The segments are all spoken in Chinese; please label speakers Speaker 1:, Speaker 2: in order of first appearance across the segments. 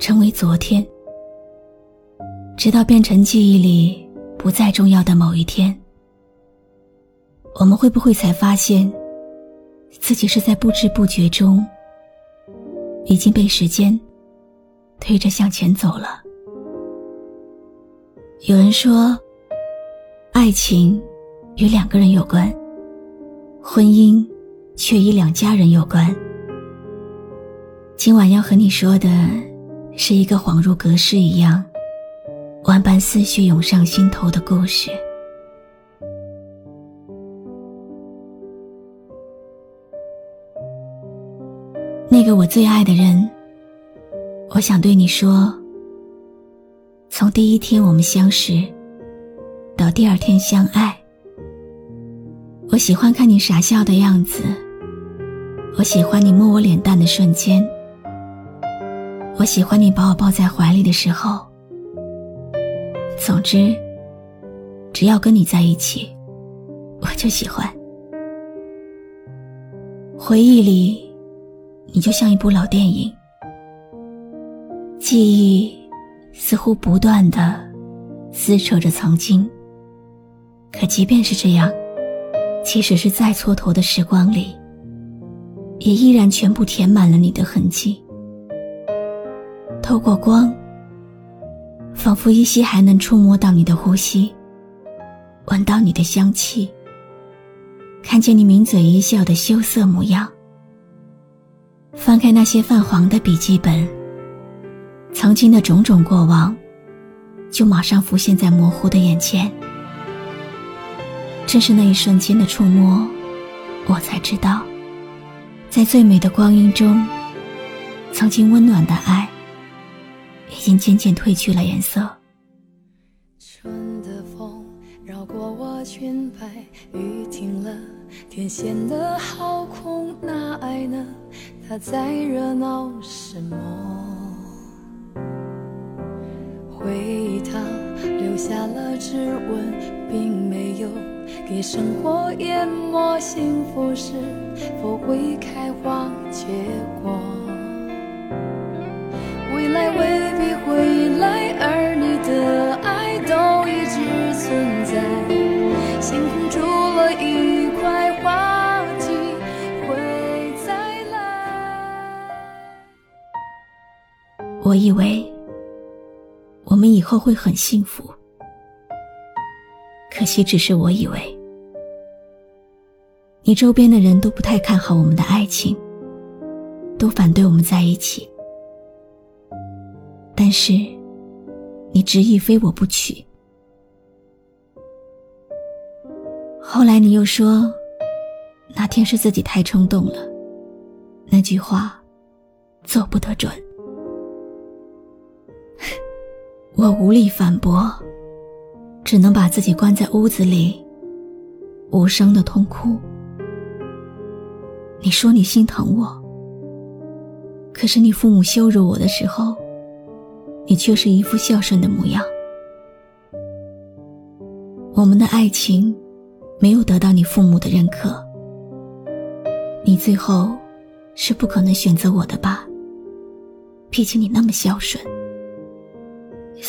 Speaker 1: 成为昨天，直到变成记忆里不再重要的某一天，我们会不会才发现，自己是在不知不觉中已经被时间推着向前走了？有人说，爱情与两个人有关，婚姻却与两家人有关。今晚要和你说的。是一个恍如隔世一样，万般思绪涌上心头的故事。那个我最爱的人，我想对你说：从第一天我们相识，到第二天相爱，我喜欢看你傻笑的样子，我喜欢你摸我脸蛋的瞬间。我喜欢你把我抱在怀里的时候。总之，只要跟你在一起，我就喜欢。回忆里，你就像一部老电影，记忆似乎不断的撕扯着曾经。可即便是这样，即使是再蹉跎的时光里，也依然全部填满了你的痕迹。透过光，仿佛依稀还能触摸到你的呼吸，闻到你的香气，看见你抿嘴一笑的羞涩模样。翻开那些泛黄的笔记本，曾经的种种过往，就马上浮现在模糊的眼前。正是那一瞬间的触摸，我才知道，在最美的光阴中，曾经温暖的爱。已经渐渐褪去了颜色。
Speaker 2: 春的风绕过我裙摆，雨停了，天显得好空，那爱呢？它在热闹什么？回忆它留下了指纹，并没有给生活淹没。幸福是否会
Speaker 1: 我以为我们以后会很幸福，可惜只是我以为。你周边的人都不太看好我们的爱情，都反对我们在一起。但是，你执意非我不娶。后来你又说，那天是自己太冲动了。那句话，做不得准。我无力反驳，只能把自己关在屋子里，无声的痛哭。你说你心疼我，可是你父母羞辱我的时候。你却是一副孝顺的模样。我们的爱情没有得到你父母的认可，你最后是不可能选择我的吧？毕竟你那么孝顺。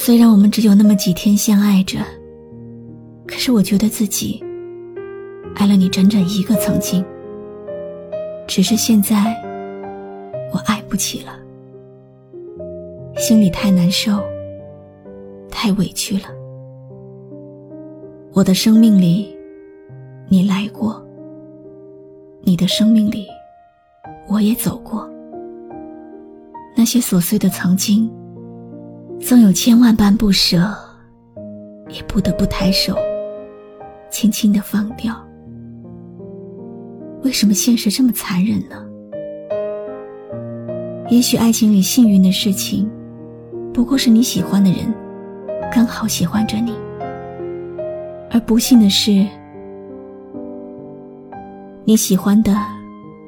Speaker 1: 虽然我们只有那么几天相爱着，可是我觉得自己爱了你整整一个曾经。只是现在，我爱不起了。心里太难受，太委屈了。我的生命里，你来过；你的生命里，我也走过。那些琐碎的曾经，纵有千万般不舍，也不得不抬手，轻轻的放掉。为什么现实这么残忍呢？也许爱情里幸运的事情，不过是你喜欢的人刚好喜欢着你；而不幸的是，你喜欢的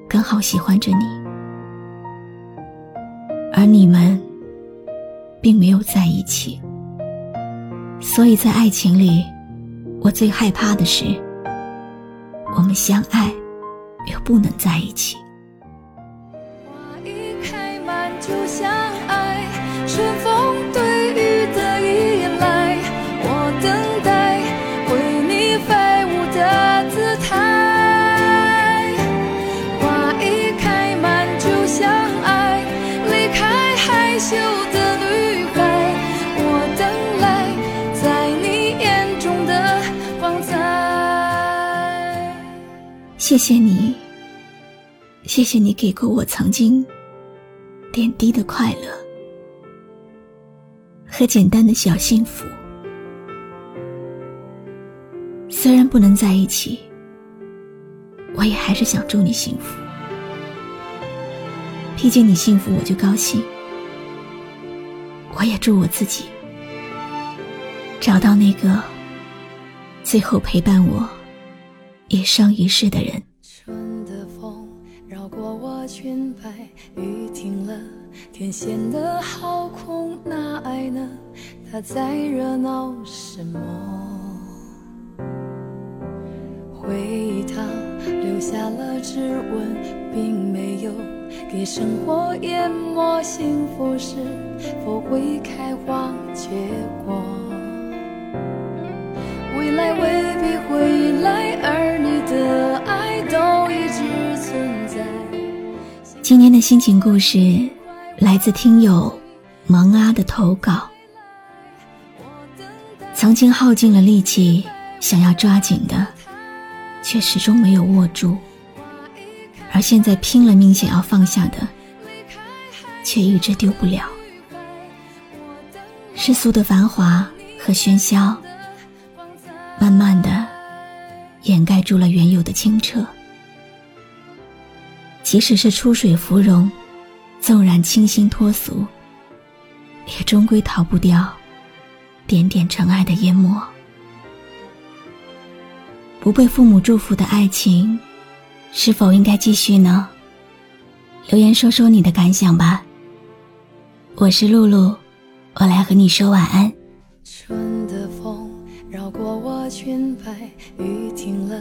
Speaker 1: 刚好喜欢着你，而你们并没有在一起。所以在爱情里，我最害怕的是，我们相爱又不能在一起。花一开满就相爱，春风谢谢你，谢谢你给过我曾经点滴的快乐和简单的小幸福。虽然不能在一起，我也还是想祝你幸福。毕竟你幸福，我就高兴。我也祝我自己找到那个最后陪伴我。一生一世的人。
Speaker 2: 春的风绕过我裙摆雨停了天显得好空那爱呢它在热闹什么。回忆它留下了指纹并没有给生活淹没幸福是否会开花结果。未来未必会
Speaker 1: 今天的心情故事来自听友萌阿的投稿。曾经耗尽了力气想要抓紧的，却始终没有握住；而现在拼了命想要放下的，却一直丢不了。世俗的繁华和喧嚣。慢慢的，掩盖住了原有的清澈。即使是出水芙蓉，纵然清新脱俗，也终归逃不掉点点尘埃的淹没。不被父母祝福的爱情，是否应该继续呢？留言说说你的感想吧。我是露露，我来和你说晚安。
Speaker 2: 春的风。绕过我裙摆，雨停了，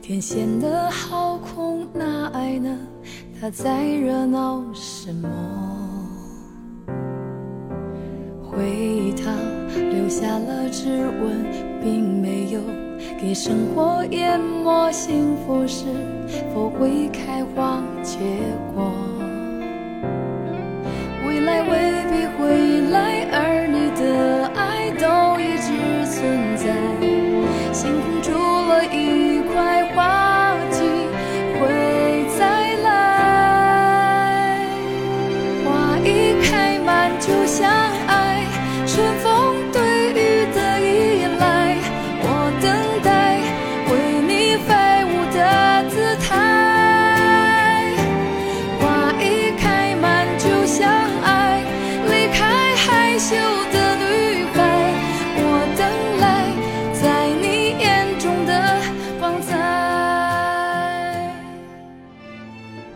Speaker 2: 天显得好空，那爱呢？它在热闹什么？回忆它留下了指纹，并没有给生活淹没。幸福是否会开花结果？未来未必会来，而你的爱都一直存在。